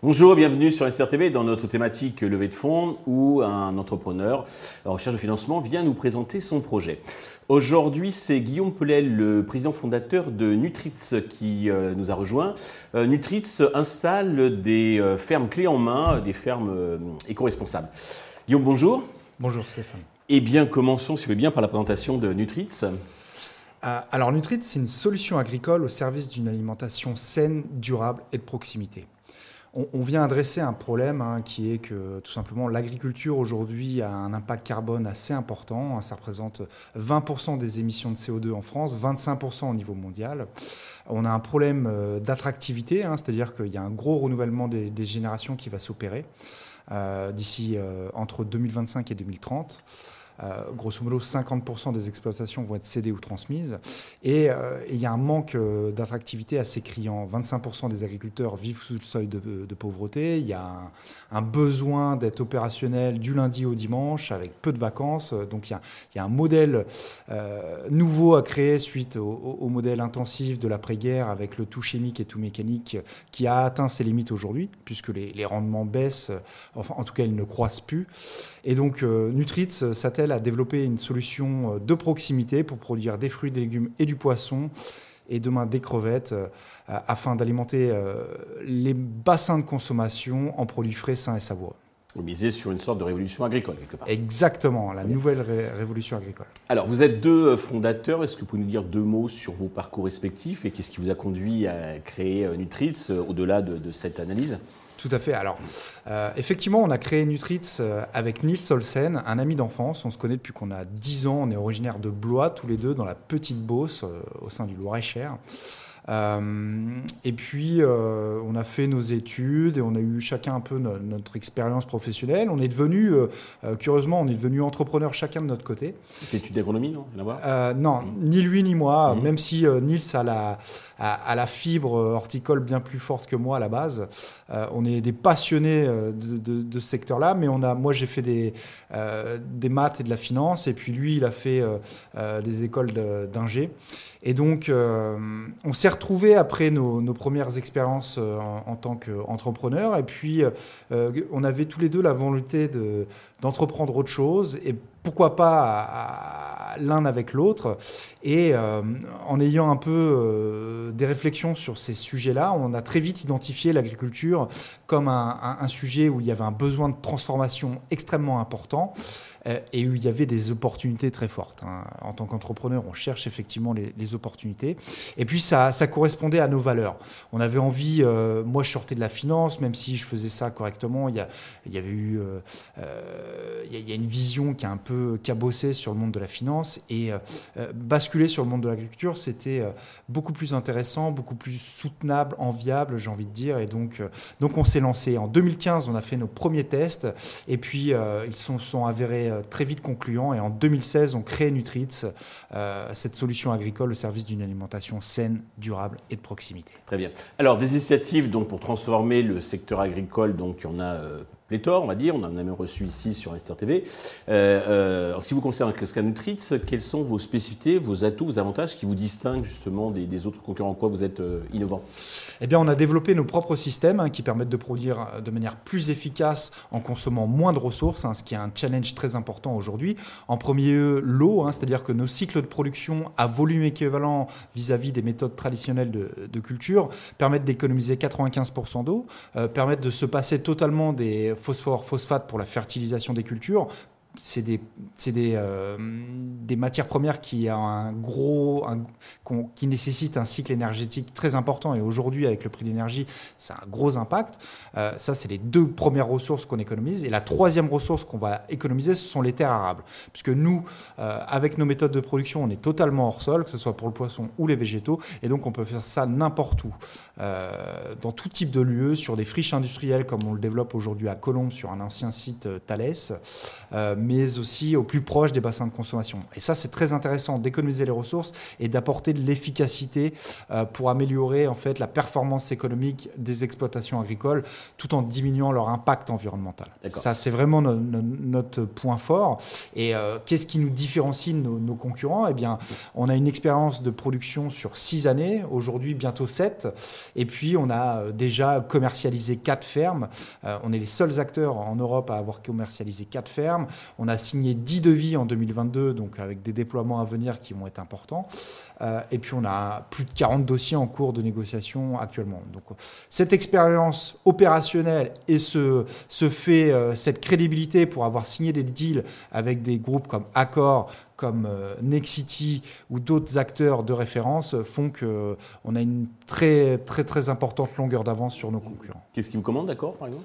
Bonjour, bienvenue sur SRTV dans notre thématique levée de fonds où un entrepreneur en recherche de financement vient nous présenter son projet. Aujourd'hui, c'est Guillaume Pelel, le président fondateur de Nutritz, qui euh, nous a rejoint. Euh, Nutritz installe des euh, fermes clés en main, des fermes éco-responsables. Guillaume, bonjour. Bonjour Stéphane. Eh bien, commençons, si vous voulez bien, par la présentation de Nutritz. alors, Nutritz, c'est une solution agricole au service d'une alimentation saine, durable et de proximité on, vient adresser un problème hein, qui est que tout simplement l'agriculture aujourd'hui a un impact carbone assez important. Hein. ça représente 20% des émissions de CO2 en France, 25% au niveau mondial. On a un problème euh, d'attractivité, hein, c'est-à-dire qu'il y a un gros renouvellement des, générations qui va s'opérer euh, d'ici euh, entre 2025 et 2030. Euh, grosso modo, 50% des exploitations vont être cédées ou transmises. Et euh, il y a un manque euh, d'attractivité assez criant. 25% des agriculteurs vivent sous le seuil de, pauvreté. Il y a un, besoin d'être opérationnel du lundi au dimanche avec peu de vacances. Donc il y a, un modèle nouveau à créer suite au, modèle intensif de l'après-guerre avec le tout chimique et tout mécanique qui a atteint ses limites aujourd'hui puisque les, rendements baissent. Enfin, en tout cas, ils ne croissent plus. Et donc Nutritz s'attelle à développer une solution euh, de proximité pour produire des fruits, des légumes et du poisson et demain des crevettes euh, afin d'alimenter euh, les bassins de consommation en produits frais, sains et savoureux. Vous misez sur une sorte de révolution agricole, quelque part. Exactement, la nouvelle révolution agricole. Alors, vous êtes deux fondateurs. Est-ce que vous pouvez nous dire deux mots sur vos parcours respectifs et qu'est-ce qui vous a conduit à créer Nutritz au-delà de, cette analyse? Tout à fait. Alors, euh, effectivement, on a créé Nutritz euh, avec Nils Olsen, un ami d'enfance. On se connaît depuis qu'on a 10 ans. On est originaire de Blois, tous les deux, dans la petite Beauce, euh, au sein du Loir-et-Cher. Euh, et puis, euh, on a fait nos études et on a eu chacun un peu notre, expérience professionnelle. On est devenu, euh, curieusement, on est devenu entrepreneur chacun de notre côté. C'est études d'agronomie, non? Non, ni lui ni moi, mmh. même si Nils a la, a, la fibre horticole bien plus forte que moi à la base. on est des passionnés de, ce secteur-là, mais on a, moi j'ai fait des, des maths et de la finance, et puis lui, il a fait des écoles d'ingé. Et donc, euh, on s'est retrouvés après nos, premières expériences euh, en, tant qu'entrepreneur. Et puis, euh, on avait tous les deux la volonté d'entreprendre autre chose. Et pourquoi pas l'un avec l'autre. Et en ayant un peu des réflexions sur ces sujets-là, on a très vite identifié l'agriculture comme un, sujet où il y avait un besoin de transformation extrêmement important. Euh, et où il y avait des opportunités très fortes. Hein. En tant qu'entrepreneur, on cherche effectivement les, opportunités. Et puis, ça, correspondait à nos valeurs. On avait envie, euh, moi je sortais de la finance, même si je faisais ça correctement, il y, avait eu, euh, il, y a, une vision qui a un peu cabossé sur le monde de la finance. Et basculer sur le monde de l'agriculture, c'était beaucoup plus intéressant, beaucoup plus soutenable, enviable, j'ai envie de dire. Et donc, on s'est lancé. En 2015, on a fait nos premiers tests. Et puis, ils sont, sont avérés très vite concluant. Et en 2016, on crée Nutritz, euh, cette solution agricole au service d'une alimentation saine, durable et de proximité. Très bien. Alors, des initiatives donc, pour transformer le secteur agricole, donc il y en a euh, pléthore, on va dire. On en a même reçu ici sur Investor TV. Euh, euh, en ce qui vous concerne, Nutritz, quelles sont vos spécificités, vos atouts, vos avantages qui vous distinguent justement des, autres concurrents En quoi vous êtes euh, innovant Eh bien, on a développé nos propres systèmes hein, qui permettent de produire de manière plus efficace en consommant moins de ressources, hein, ce qui est un challenge très important aujourd'hui. En premier lieu, l'eau, hein, c'est-à-dire que nos cycles de production à volume équivalent vis-à-vis des méthodes traditionnelles de, de culture permettent d'économiser 95% d'eau, permettent de se passer totalement des phosphore, phosphate pour la fertilisation des cultures, c'est des, des, euh, des, matières premières qui, a un gros, qui nécessitent un cycle énergétique très important. Et aujourd'hui, avec le prix de l'énergie, c'est un gros impact. Euh, ça, c'est les deux premières ressources qu'on économise. Et la troisième ressource qu'on va économiser, ce sont les terres arables. Puisque nous, euh, avec nos méthodes de production, on est totalement hors sol, que ce soit pour le poisson ou les végétaux. Et donc, on peut faire ça n'importe où, dans tout type de lieu, sur des friches industrielles, comme on le développe aujourd'hui à Colombes, sur un ancien site Thales mais aussi au plus proche des bassins de consommation. Et ça, c'est très intéressant d'économiser les ressources et d'apporter de l'efficacité pour améliorer en fait la performance économique des exploitations agricoles, tout en diminuant leur impact environnemental. Ça, c'est vraiment notre point fort. Et qu'est-ce qui nous différencie de nos, nos concurrents? Eh bien, on a une expérience de production sur six années, aujourd'hui bientôt sept, et puis on a déjà commercialisé quatre fermes. Euh, on est les seuls acteurs en Europe à avoir commercialisé quatre fermes. On a signé 10 devis en 2022, donc avec des déploiements à venir qui vont être importants. Euh, et puis on a plus de 40 dossiers en cours de négociation actuellement. Donc cette expérience opérationnelle et ce, ce fait, euh, cette crédibilité pour avoir signé des deals avec des groupes comme Accor, comme euh, Nexity ou d'autres acteurs de référence font qu'on a une très très très importante longueur d'avance sur nos concurrents. Qu'est-ce qui vous commande Accor par exemple?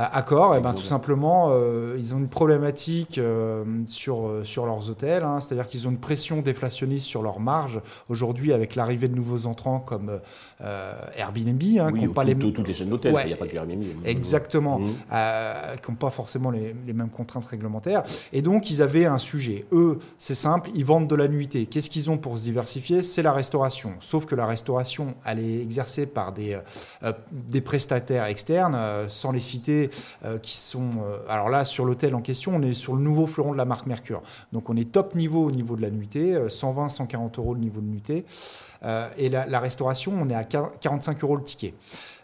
Accord, et eh ben, tout simplement, euh, ils ont une problématique euh, sur, euh, sur leurs hôtels, hein. c'est-à-dire qu'ils ont une pression déflationniste sur leurs marges. Aujourd'hui, avec l'arrivée de nouveaux entrants comme Airbnb, hein, qui n'ont pas les... toutes les chaînes d'hôtels, il n'y a pas que Airbnb. Exactement, mmh. qui n'ont pas forcément les, les, mêmes contraintes réglementaires. Et donc, ils avaient un sujet. Eux, c'est simple, ils vendent de la nuitée. Qu'est-ce qu'ils ont pour se diversifier? C'est la restauration. Sauf que la restauration, elle est exercée par des, des prestataires externes, sans les citer euh, qui sont. Euh, alors là, sur l'hôtel en question, on est sur le nouveau fleuron de la marque Mercure. Donc on est top niveau au niveau de la nuitée, 120, euh, 140 euros le niveau de nuitée. et la, la, restauration, on est à 45 euros le ticket.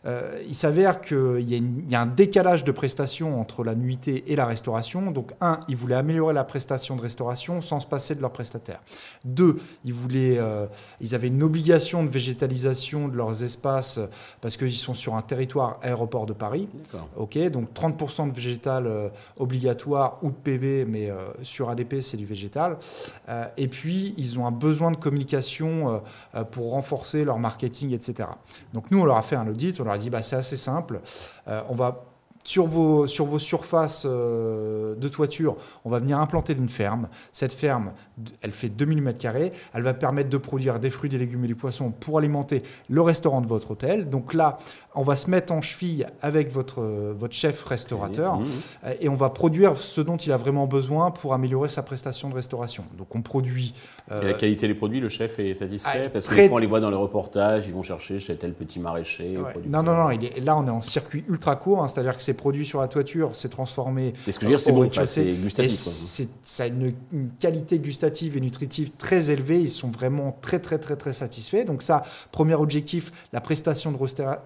Euh, il s'avère qu'il y, y, a un décalage de prestations entre la nuitée et la restauration. Donc, un, ils voulaient améliorer la prestation de restauration sans se passer de leurs prestataires. Deux, ils, voulaient, euh, ils avaient une obligation de végétalisation de leurs espaces parce qu'ils sont sur un territoire aéroport de Paris. Ok, donc 30% de végétal euh, obligatoire ou de PV, mais sur ADP, c'est du végétal. et puis, ils ont un besoin de communication pour renforcer leur marketing, etc. Donc, nous, on leur a fait un audit, on leur a dit bah, c'est assez simple. Euh, on va sur vos, sur vos surfaces euh, de toiture, on va venir implanter une ferme. Cette ferme, elle fait 2000 m2. Elle va permettre de produire des fruits, des légumes et des poissons pour alimenter le restaurant de votre hôtel. Donc là, on va se mettre en cheville avec votre, votre chef restaurateur mmh. et on va produire ce dont il a vraiment besoin pour améliorer sa prestation de restauration. Donc on produit. Euh, et la qualité des produits, le chef est satisfait ah, Parce que on les voit dans les reportages, ils vont chercher chez tel petit maraîcher. Non, non, non. Il est, là, on est en circuit ultra court, hein, c'est-à-dire que c'est produit sur la toiture, c'est transformé. Mais ce que je veux dire, c'est bon, c'est gustatif. Ça a une, une, qualité gustative et nutritive très élevée. Ils sont vraiment très, très, très, très satisfaits. Donc ça, premier objectif, la prestation de,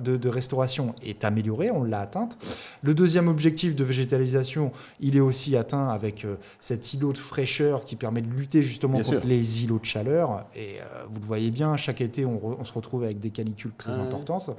de, de restauration est améliorée, on l'a atteinte. Le deuxième objectif de végétalisation, il est aussi atteint avec euh, cet îlot de fraîcheur qui permet de lutter justement contre les îlots de chaleur. Et euh, vous le voyez bien, chaque été, on, se retrouve avec des canicules très importantes.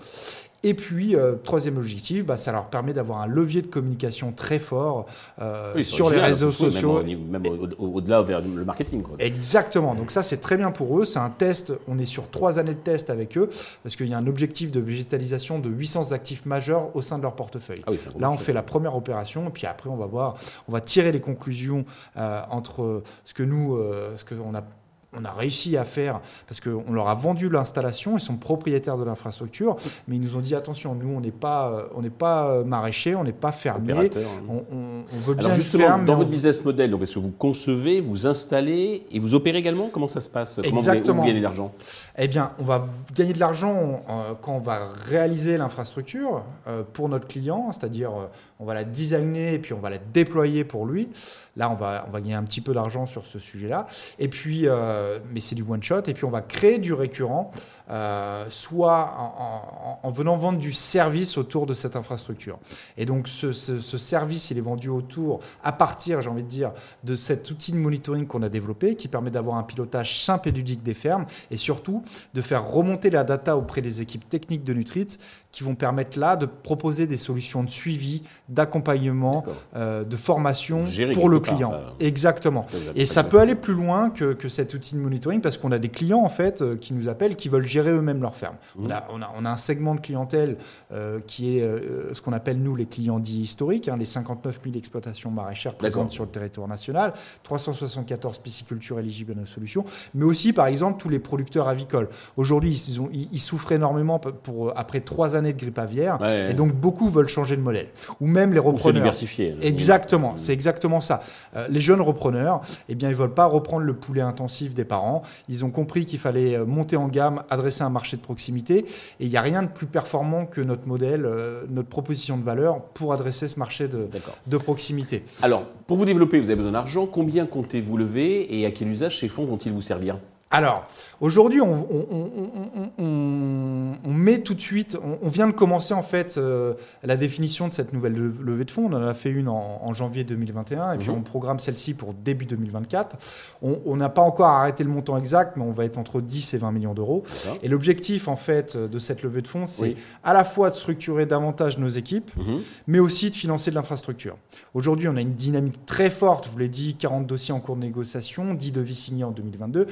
Et puis, euh, troisième objectif, bah, ça leur permet d'avoir un levier de communication très fort euh, sur les réseaux sociaux. Même, au-delà vers le marketing. Exactement. Donc ça, c'est très bien pour eux. C'est un test. On est sur trois années de test avec eux parce qu'il y a un objectif de végétalisation de 800 actifs majeurs au sein de leur portefeuille. Ah Là, on fait la première opération et puis après, on va voir, on va tirer les conclusions euh, entre ce que nous, ce qu'on a on a réussi à faire, parce qu'on leur a vendu l'installation, ils sont propriétaires de l'infrastructure, mais ils nous ont dit attention, nous on n'est pas, euh, on n'est pas euh, maraîcher, on n'est pas fermier, hein. on, veut bien Alors justement, dans votre business model, donc est-ce que vous concevez, vous installez et vous opérez également? Comment ça se passe? Comment Vous, gagnez de l'argent Eh bien, on va gagner de l'argent euh, quand on va réaliser l'infrastructure pour notre client, c'est-à-dire on va la designer et puis on va la déployer pour lui. Là, on va, on va gagner un petit peu d'argent sur ce sujet-là. Et puis, euh, mais c'est du one shot. Et puis, on va créer du récurrent, euh, soit en, venant vendre du service autour de cette infrastructure. Et donc, ce, service, il est vendu autour, à partir, j'ai envie de dire, de cet outil de monitoring qu'on a développé, qui permet d'avoir un pilotage simple et ludique des fermes, et surtout de faire remonter la data auprès des équipes techniques de Nutrit, qui vont permettre là de proposer des solutions de suivi, d'accompagnement, euh, de formation pour le client. Exactement. Et ça peut aller plus loin que, que, cet outil de monitoring parce qu'on a des clients en fait euh, qui nous appellent, qui veulent gérer eux-mêmes leur ferme. Mmh. On, a, on, a, on, a, un segment de clientèle euh, qui est ce qu'on appelle nous les clients dits historiques, hein, les 59 000 exploitations maraîchères présentes sur le territoire national, 374 piscicultures éligibles à nos solutions, mais aussi par exemple tous les producteurs avicoles. Aujourd'hui, ils, ils, ils souffrent énormément pour après trois années de grippe aviaire. Et donc, beaucoup veulent changer de modèle. Ou même les repreneurs. diversifier. Exactement, c'est exactement ça. Euh, les jeunes repreneurs, eh bien, ils veulent pas reprendre le poulet intensif des parents. Ils ont compris qu'il fallait euh, monter en gamme, adresser un marché de proximité. Et il n'y a rien de plus performant que notre modèle, euh, notre proposition de valeur pour adresser ce marché de, de proximité. Alors, pour vous développer, vous avez besoin d'argent. Combien comptez-vous lever et à quel usage ces fonds vont-ils vous servir? Alors, aujourd'hui, on, met tout de suite, on, vient de commencer en fait euh, la définition de cette nouvelle levée de fonds. On en a fait une en, janvier 2021 et puis mhm. on programme celle-ci pour début 2024. On n'a pas encore arrêté le montant exact, mais on va être entre 10 et 20 millions d'euros. Et l'objectif en fait de cette levée de fonds, c'est à la fois de structurer davantage nos équipes, mhm. mais aussi de financer de l'infrastructure. Aujourd'hui, on a une dynamique très forte. Je vous l'ai dit, 40 dossiers en cours de négociation, 10 devis signés en 2022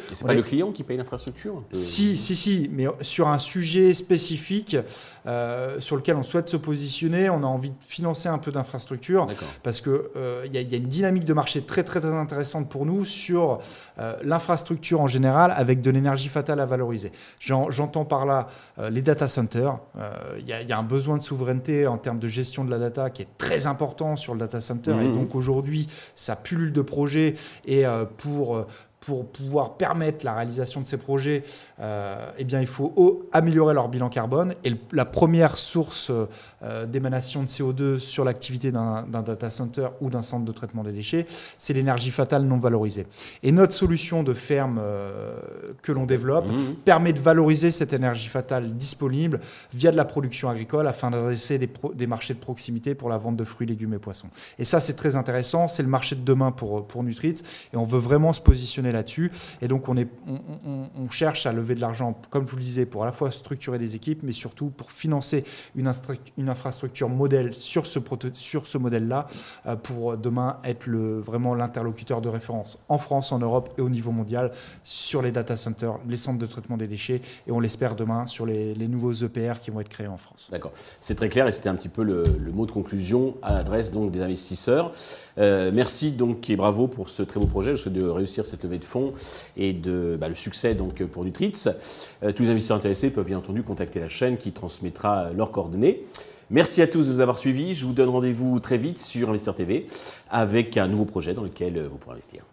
client qui paye l'infrastructure Si, si, si, mais sur un sujet spécifique euh, sur lequel on souhaite se positionner, on a envie de financer un peu d'infrastructure parce qu'il euh, y, a une dynamique de marché très, très, très intéressante pour nous sur euh, l'infrastructure en général avec de l'énergie fatale à valoriser. J'entends par là les data centers. Il y, a un besoin de souveraineté en termes de gestion de la data qui est très important sur le data center et mmh. donc aujourd'hui, ça pullule de projets et pour pour pouvoir permettre la réalisation de ces projets, euh, eh bien, il faut améliorer leur bilan carbone. Et la première source euh, d'émanation de CO2 sur l'activité d'un data center ou d'un centre de traitement des déchets, c'est l'énergie fatale non valorisée. Et notre solution de ferme euh, que l'on développe mmh. permet de valoriser cette énergie fatale disponible via de la production agricole afin d'adresser des, des, marchés de proximité pour la vente de fruits, légumes et poissons. Et ça, c'est très intéressant. C'est le marché de demain pour, pour Nutrit. Et on veut vraiment se positionner là-dessus. Et donc, on, cherche à lever de l'argent, comme je vous le disais, pour à la fois structurer des équipes, mais surtout pour financer une, infrastructure modèle sur ce, modèle-là, euh, pour demain être vraiment l'interlocuteur de référence en France, en Europe et au niveau mondial sur les data centers, les centres de traitement des déchets, et on l'espère demain sur les, nouveaux EPR qui vont être créés en France. D'accord. C'est très clair et c'était un petit peu le, mot de conclusion à l'adresse des investisseurs. Euh, merci donc et bravo pour ce très beau projet. Je souhaite de réussir cette levée de fonds et de bah, le succès donc pour Nutritz. Euh, tous les investisseurs intéressés peuvent bien entendu contacter la chaîne qui transmettra leurs coordonnées. Merci à tous de nous avoir suivis. Je vous donne rendez-vous très vite sur Investir TV avec un nouveau projet dans lequel vous pourrez investir.